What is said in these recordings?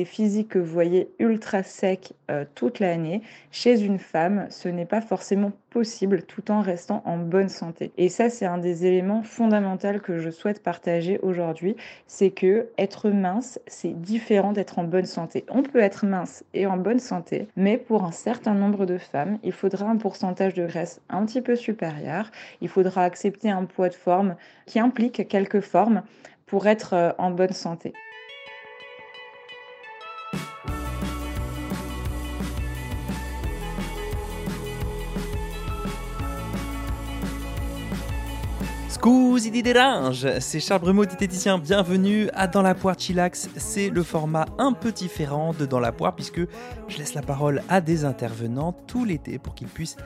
ces physiques que vous voyez ultra secs euh, toute l'année, chez une femme, ce n'est pas forcément possible tout en restant en bonne santé. Et ça, c'est un des éléments fondamentaux que je souhaite partager aujourd'hui, c'est que être mince, c'est différent d'être en bonne santé. On peut être mince et en bonne santé, mais pour un certain nombre de femmes, il faudra un pourcentage de graisse un petit peu supérieur. Il faudra accepter un poids de forme qui implique quelques formes pour être euh, en bonne santé. Scusi di dérange, c'est Charles Brumeau, diététicien. Bienvenue à Dans la poire Chillax. C'est le format un peu différent de Dans la poire puisque je laisse la parole à des intervenants tout l'été pour qu'ils puissent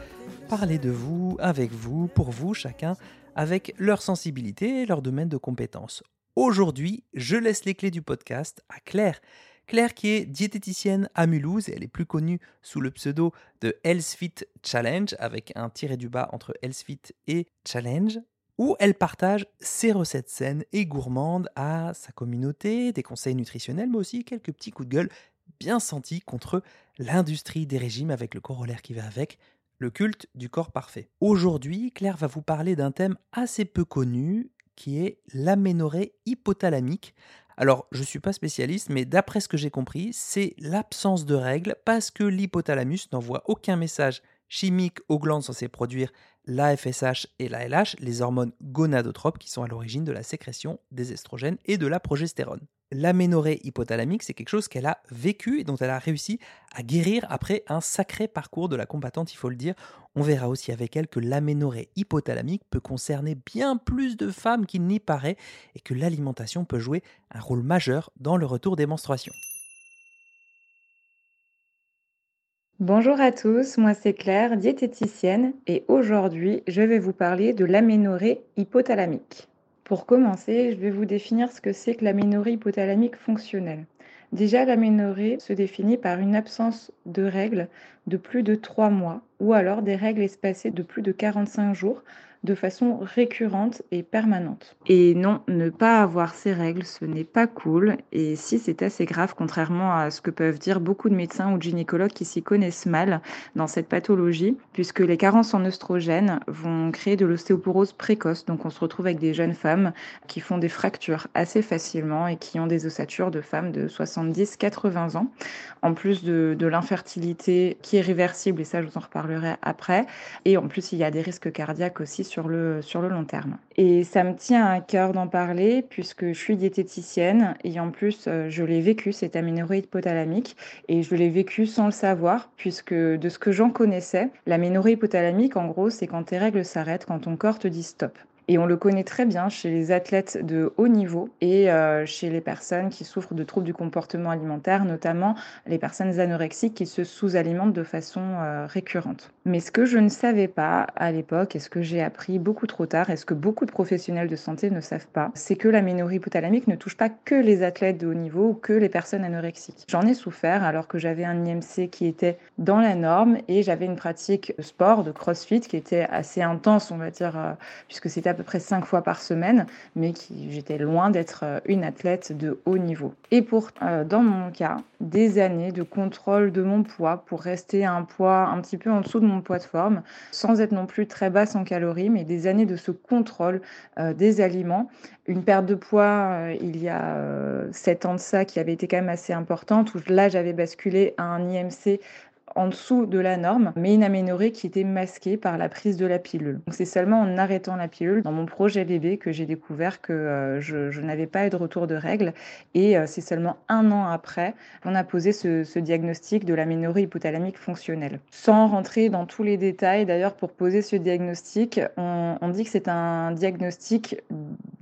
parler de vous, avec vous, pour vous, chacun, avec leur sensibilité et leur domaine de compétences. Aujourd'hui, je laisse les clés du podcast à Claire. Claire qui est diététicienne à Mulhouse et elle est plus connue sous le pseudo de Healthfit Challenge avec un tiré du bas entre Healthfit et Challenge où elle partage ses recettes saines et gourmandes à sa communauté, des conseils nutritionnels, mais aussi quelques petits coups de gueule bien sentis contre l'industrie des régimes avec le corollaire qui va avec, le culte du corps parfait. Aujourd'hui, Claire va vous parler d'un thème assez peu connu qui est l'aménorrhée hypothalamique. Alors, je ne suis pas spécialiste, mais d'après ce que j'ai compris, c'est l'absence de règles parce que l'hypothalamus n'envoie aucun message chimique aux glandes censées produire la FSH et la LH, les hormones gonadotropes qui sont à l'origine de la sécrétion des estrogènes et de la progestérone. L'aménorrhée hypothalamique, c'est quelque chose qu'elle a vécu et dont elle a réussi à guérir après un sacré parcours de la combattante, il faut le dire. On verra aussi avec elle que l'aménorrhée hypothalamique peut concerner bien plus de femmes qu'il n'y paraît et que l'alimentation peut jouer un rôle majeur dans le retour des menstruations. Bonjour à tous, moi c'est Claire, diététicienne, et aujourd'hui je vais vous parler de l'aménorrhée hypothalamique. Pour commencer, je vais vous définir ce que c'est que l'aménorrhée hypothalamique fonctionnelle. Déjà, l'aménorrhée se définit par une absence de règles de plus de 3 mois ou alors des règles espacées de plus de 45 jours de façon récurrente et permanente. Et non, ne pas avoir ces règles, ce n'est pas cool. Et si c'est assez grave, contrairement à ce que peuvent dire beaucoup de médecins ou de gynécologues qui s'y connaissent mal dans cette pathologie, puisque les carences en oestrogènes vont créer de l'ostéoporose précoce. Donc on se retrouve avec des jeunes femmes qui font des fractures assez facilement et qui ont des ossatures de femmes de 70-80 ans, en plus de, de l'infertilité qui est réversible, et ça je vous en reparlerai après. Et en plus, il y a des risques cardiaques aussi sur le, sur le long terme. Et ça me tient à cœur d'en parler puisque je suis diététicienne et en plus euh, je l'ai vécu, cette aménorrhée hypothalamique, et je l'ai vécu sans le savoir puisque de ce que j'en connaissais, l'aménorrhée hypothalamique en gros c'est quand tes règles s'arrêtent, quand ton corps te dit stop. Et on le connaît très bien chez les athlètes de haut niveau et euh, chez les personnes qui souffrent de troubles du comportement alimentaire, notamment les personnes anorexiques qui se sous-alimentent de façon euh, récurrente. Mais ce que je ne savais pas à l'époque et ce que j'ai appris beaucoup trop tard et ce que beaucoup de professionnels de santé ne savent pas, c'est que l'aménorrhée hypothalamique ne touche pas que les athlètes de haut niveau ou que les personnes anorexiques. J'en ai souffert alors que j'avais un IMC qui était dans la norme et j'avais une pratique sport, de crossfit qui était assez intense, on va dire, euh, puisque c'était à peu près cinq fois par semaine, mais qui j'étais loin d'être euh, une athlète de haut niveau. Et pour, euh, dans mon cas, des années de contrôle de mon poids pour rester à un poids un petit peu en dessous de mon poids de forme, sans être non plus très basse en calories, mais des années de ce contrôle euh, des aliments. Une perte de poids il y a sept ans de ça qui avait été quand même assez importante, où là j'avais basculé à un IMC en dessous de la norme, mais une aménorrhée qui était masquée par la prise de la pilule. Donc c'est seulement en arrêtant la pilule dans mon projet bébé que j'ai découvert que euh, je, n'avais pas eu de retour de règles et euh, c'est seulement un an après qu'on a posé ce, diagnostic de l'aménorrhée hypothalamique fonctionnelle. Sans rentrer dans tous les détails, d'ailleurs pour poser ce diagnostic, on, on dit que c'est un diagnostic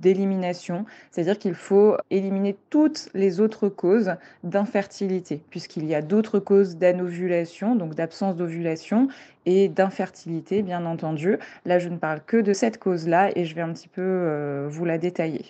d'élimination, c'est-à-dire qu'il faut éliminer toutes les autres causes d'infertilité, puisqu'il y a d'autres causes d'anovulation, donc d'absence d'ovulation, et d'infertilité, bien entendu. Là, je ne parle que de cette cause-là et je vais un petit peu euh, vous la détailler.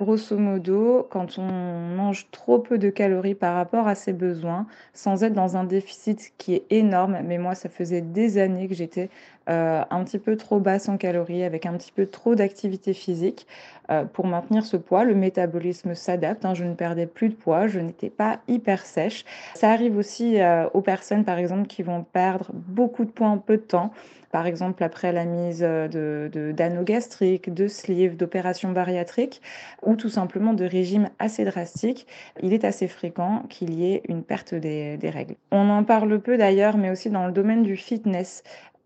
Grosso modo, quand on mange trop peu de calories par rapport à ses besoins, sans être dans un déficit qui est énorme, mais moi, ça faisait des années que j'étais euh, un petit peu trop basse en calories, avec un petit peu trop d'activité physique. Euh, pour maintenir ce poids, le métabolisme s'adapte. Hein. je ne perdais plus de poids, je n'étais pas hyper sèche. Ça arrive aussi aux personnes, par exemple, qui vont perdre beaucoup de poids en peu de temps par exemple après la mise euh, de, d'anneaux gastriques, de sleeves, d'opérations bariatriques ou tout simplement de régimes assez drastiques, il est assez fréquent qu'il y ait une perte des, des règles. On en parle peu d'ailleurs, mais aussi dans le domaine du fitness.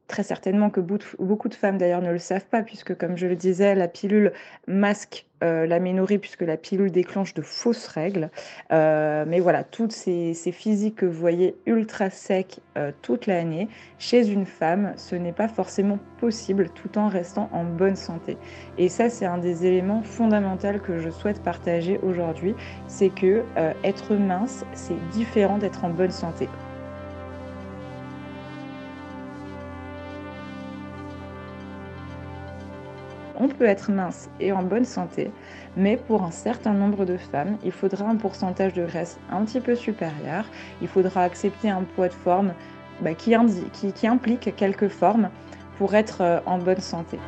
Très certainement que beaucoup de femmes d'ailleurs ne le savent pas, puisque comme je le disais, la pilule masque euh, l'aménorrhée, puisque la pilule déclenche de fausses règles. Euh, mais voilà, toutes ces, physiques que vous voyez ultra secs euh, toute l'année, chez une femme, ce n'est pas forcément possible tout en restant en bonne santé. Et ça, c'est un des éléments fondamentaux que je souhaite partager aujourd'hui, c'est que être mince, c'est différent d'être en bonne santé. On peut être mince et en bonne santé, mais pour un certain nombre de femmes, il faudra un pourcentage de graisse un petit peu supérieur. Il faudra accepter un poids de forme bah, qui, implique quelques formes pour être euh, en bonne santé.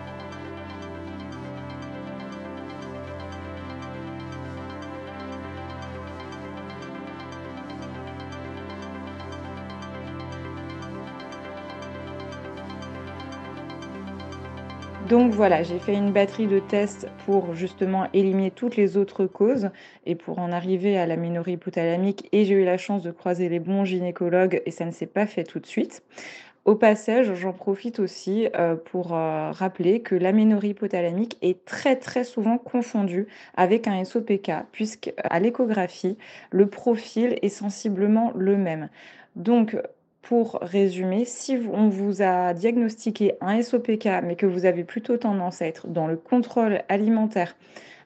Donc voilà, j'ai fait une batterie de tests pour justement éliminer toutes les autres causes et pour en arriver à l'aménorrhée hypothalamique et j'ai eu la chance de croiser les bons gynécologues et ça ne s'est pas fait tout de suite. Au passage, j'en profite aussi euh, pour euh, rappeler que l'aménorrhée hypothalamique est très très souvent confondue avec un SOPK puisque à l'échographie, le profil est sensiblement le même. Donc pour résumer, si on vous a diagnostiqué un SOPK, mais que vous avez plutôt tendance à être dans le contrôle alimentaire,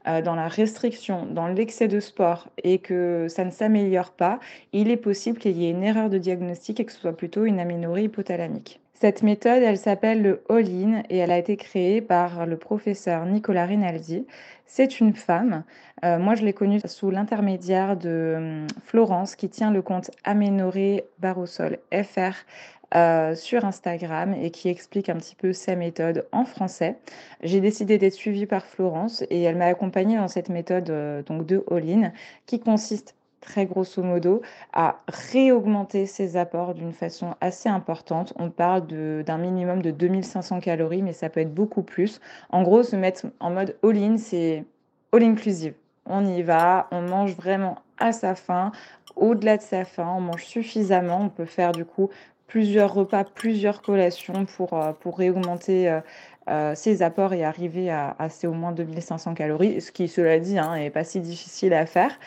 euh, dans la restriction, dans l'excès de sport et que ça ne s'améliore pas, il est possible qu'il y ait une erreur de diagnostic et que ce soit plutôt une aménorrhée hypothalamique. Cette méthode, elle s'appelle le All-in et elle a été créée par le professeur Nicolas Rinaldi. C'est une femme. Euh, moi, je l'ai connue sous l'intermédiaire de hum, Florence qui tient le compte Aménoré Barosol FR euh, sur Instagram et qui explique un petit peu sa méthode en français. J'ai décidé d'être suivie par Florence et elle m'a accompagnée dans cette méthode euh, donc de All-in qui consiste très grosso modo, à réaugmenter ses apports d'une façon assez importante. On parle d'un minimum de 2500 calories, mais ça peut être beaucoup plus. En gros, se mettre en mode all-in, c'est all-inclusive. On y va, on mange vraiment à sa faim, au-delà de sa faim, on mange suffisamment. On peut faire du coup plusieurs repas, plusieurs collations pour, euh, pour réaugmenter euh, euh, ses apports et arriver à, ces au moins 2500 calories, ce qui, cela dit, n'est hein, pas si difficile à faire.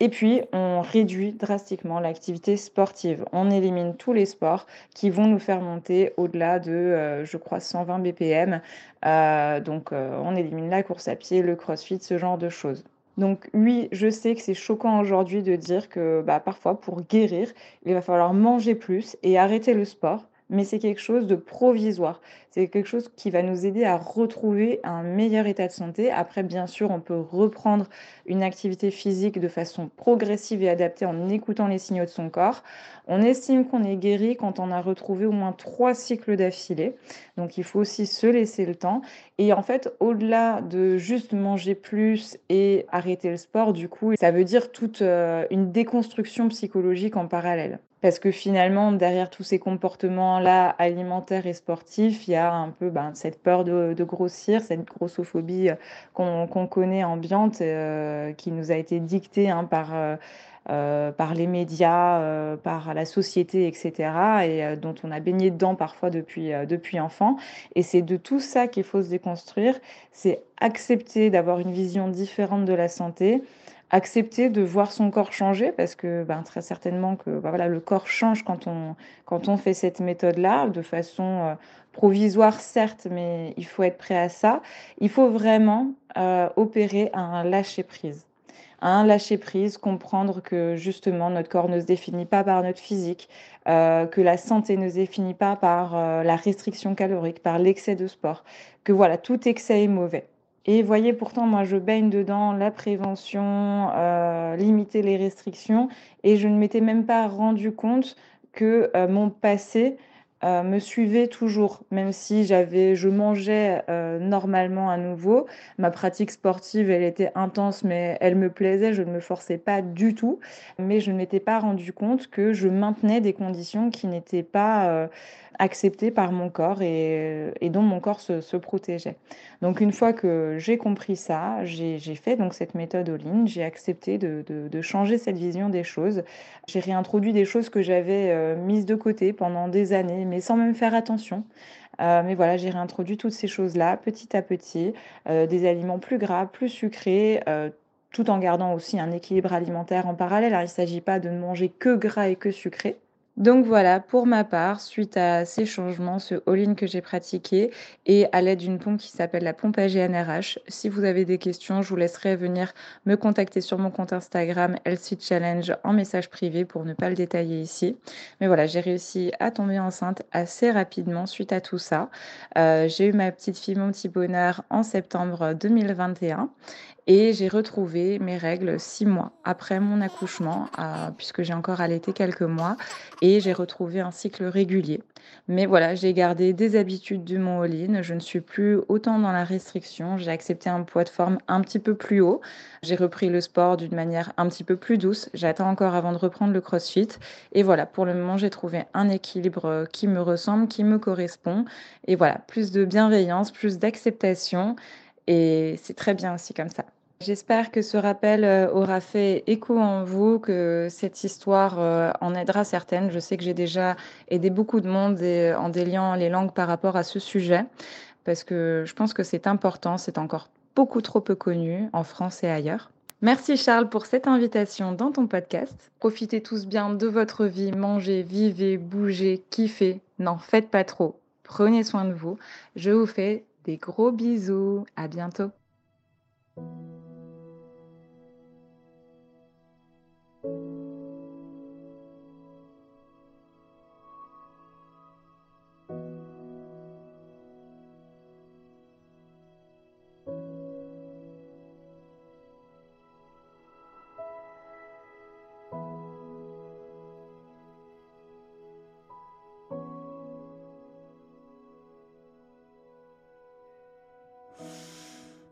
Et puis, on réduit drastiquement l'activité sportive. On élimine tous les sports qui vont nous faire monter au-delà de, je crois, 120 BPM. donc, on élimine la course à pied, le crossfit, ce genre de choses. Donc oui, je sais que c'est choquant aujourd'hui de dire que bah, parfois pour guérir, il va falloir manger plus et arrêter le sport mais c'est quelque chose de provisoire. C'est quelque chose qui va nous aider à retrouver un meilleur état de santé. Après, bien sûr, on peut reprendre une activité physique de façon progressive et adaptée en écoutant les signaux de son corps. On estime qu'on est guéri quand on a retrouvé au moins trois cycles d'affilée. Donc, il faut aussi se laisser le temps. Et en fait, au-delà de juste manger plus et arrêter le sport, du coup, ça veut dire toute euh, une déconstruction psychologique en parallèle. Parce que finalement, derrière tous ces comportements-là, alimentaires et sportifs, il y a un peu ben, cette peur de, grossir, cette grossophobie euh, qu'on connaît ambiante, euh, qui nous a été dictée hein, par, euh, par les médias, par la société, etc., et dont on a baigné dedans parfois depuis, depuis enfant. Et c'est de tout ça qu'il faut se déconstruire, c'est accepter d'avoir une vision différente de la santé, accepter de voir son corps changer parce que ben, très certainement que ben, voilà, le corps change quand on, quand on fait cette méthode-là de façon euh, provisoire certes, mais il faut être prêt à ça. Il faut vraiment euh, opérer un lâcher-prise. Un lâcher-prise, comprendre que justement notre corps ne se définit pas par notre physique, euh, que la santé ne se définit pas par la restriction calorique, par l'excès de sport, que voilà, tout excès est mauvais. Et voyez, pourtant, moi, je baigne dedans la prévention, euh, limiter les restrictions, et je ne m'étais même pas rendu compte que euh, mon passé euh, me suivait toujours, même si j'avais, je mangeais normalement à nouveau. Ma pratique sportive, elle était intense, mais elle me plaisait. Je ne me forçais pas du tout, mais je ne m'étais pas rendu compte que je maintenais des conditions qui n'étaient pas euh, acceptées par mon corps et, dont mon corps se, protégeait. Donc une fois que j'ai compris ça, j'ai fait donc cette méthode all j'ai accepté de, changer cette vision des choses. J'ai réintroduit des choses que j'avais mises de côté pendant des années mais sans même faire attention. Euh, mais voilà, j'ai réintroduit toutes ces choses-là petit à petit, euh, des aliments plus gras, plus sucrés, euh, tout en gardant aussi un équilibre alimentaire en parallèle. il ne s'agit pas de ne manger que gras et que sucré. Donc voilà, pour ma part, suite à ces changements, ce all-in que j'ai pratiqué et à l'aide d'une pompe qui s'appelle la pompe AGNRH, si vous avez des questions, je vous laisserai venir me contacter sur mon compte Instagram Elsie Challenge en message privé pour ne pas le détailler ici. Mais voilà, j'ai réussi à tomber enceinte assez rapidement suite à tout ça. Euh, j'ai eu ma petite fille, mon petit bonheur, en septembre 2021 et j'ai retrouvé mes règles six mois après mon accouchement, puisque j'ai encore allaité quelques mois, et j'ai retrouvé un cycle régulier. Mais voilà, j'ai gardé des habitudes du mon all Je ne suis plus autant dans la restriction. J'ai accepté un poids de forme un petit peu plus haut. J'ai repris le sport d'une manière un petit peu plus douce. J'attends encore avant de reprendre le crossfit. Et voilà, pour le moment, j'ai trouvé un équilibre qui me ressemble, qui me correspond. Et voilà, plus de bienveillance, plus d'acceptation. Et c'est très bien aussi comme ça. J'espère que ce rappel euh, aura fait écho en vous, que cette histoire euh, en aidera certaines. Je sais que j'ai déjà aidé beaucoup de monde en déliant les langues par rapport à ce sujet, parce que je pense que c'est important, c'est encore beaucoup trop peu connu en France et ailleurs. Merci Charles pour cette invitation dans ton podcast. Profitez tous bien de votre vie, mangez, vivez, bougez, kiffez. N'en faites pas trop. Prenez soin de vous. Je vous fais gros bisous. À bientôt.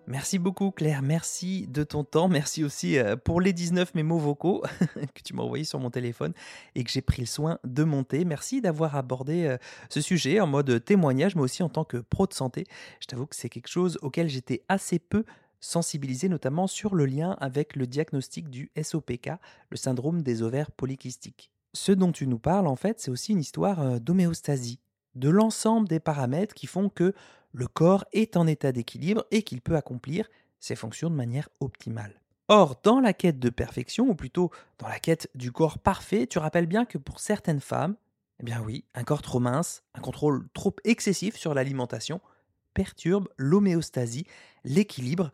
Merci beaucoup Claire, merci de ton temps, merci aussi euh, pour les 19 mémos vocaux que tu m'as envoyés sur mon téléphone et que j'ai pris le soin de monter. Merci d'avoir abordé euh, ce sujet en mode témoignage, mais aussi en tant que pro de santé. Je t'avoue que c'est quelque chose auquel j'étais assez peu sensibilisé, notamment sur le lien avec le diagnostic du SOPK, le syndrome des ovaires polykystiques. Ce dont tu nous parles, en fait, c'est aussi une histoire euh, d'homéostasie, de l'ensemble des paramètres qui font que le corps est en état d'équilibre et qu'il peut accomplir ses fonctions de manière optimale. Or, dans la quête de perfection, ou plutôt dans la quête du corps parfait, tu rappelles bien que pour certaines femmes, eh bien oui, un corps trop mince, un contrôle trop excessif sur l'alimentation perturbe l'homéostasie, l'équilibre,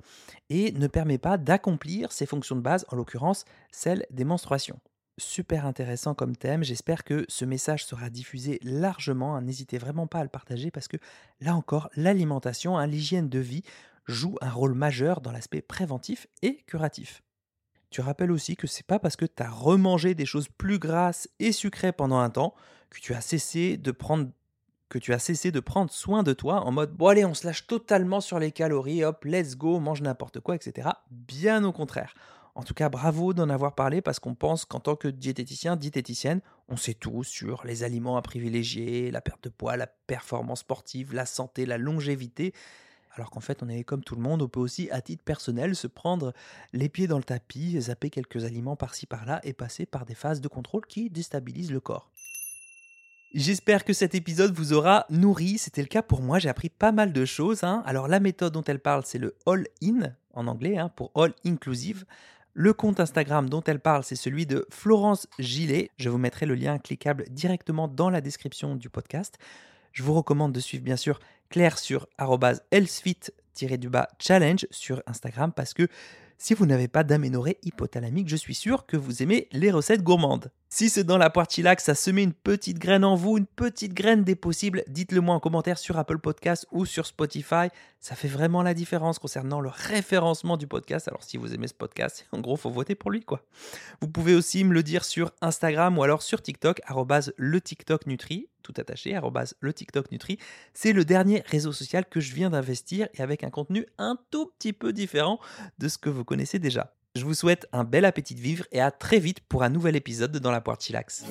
et ne permet pas d'accomplir ses fonctions de base, en l'occurrence celle des menstruations super intéressant comme thème. J'espère que ce message sera diffusé largement. Hein. N'hésitez vraiment pas à le partager parce que là encore, l'alimentation, hein, l'hygiène de vie joue un rôle majeur dans l'aspect préventif et curatif. Tu rappelles aussi que c'est pas parce que tu as remangé des choses plus grasses et sucrées pendant un temps que tu as cessé de prendre que tu as cessé de prendre soin de toi en mode bon allez on se lâche totalement sur les calories, hop let's go, mange n'importe quoi, etc. Bien au contraire. En tout cas, bravo d'en avoir parlé parce qu'on pense qu'en tant que diététicien, diététicienne, on sait tout sur les aliments à privilégier, la perte de poids, la performance sportive, la santé, la longévité. Alors qu'en fait, on est comme tout le monde, on peut aussi, à titre personnel, se prendre les pieds dans le tapis, zapper quelques aliments par-ci par-là et passer par des phases de contrôle qui déstabilisent le corps. J'espère que cet épisode vous aura nourri. C'était le cas pour moi. J'ai appris pas mal de choses. Hein. Alors, la méthode dont elle parle, c'est le all-in en anglais, hein, pour all inclusive. Le compte Instagram dont elle parle, c'est celui de Florence Gillet. Je vous mettrai le lien cliquable directement dans la description du podcast. Je vous recommande de suivre bien sûr Claire sur healthfit-challenge sur Instagram parce que si vous n'avez pas d'aménorrhée hypothalamique, je suis sûr que vous aimez les recettes gourmandes. Si c'est dans la poire chillax, ça met une petite graine en vous, une petite graine des possibles, dites-le moi en commentaire sur Apple Podcast ou sur Spotify. Ça fait vraiment la différence concernant le référencement du podcast. Alors si vous aimez ce podcast, en gros, faut voter pour lui quoi. Vous pouvez aussi me le dire sur Instagram ou alors sur TikTok le TikTok Nutri tout attaché, le TikTok Nutri. C'est le dernier réseau social que je viens d'investir et avec un contenu un tout petit peu différent de ce que vous connaissez déjà. Je vous souhaite un bel appétit de vivre et à très vite pour un nouvel épisode de Dans la poire chillax.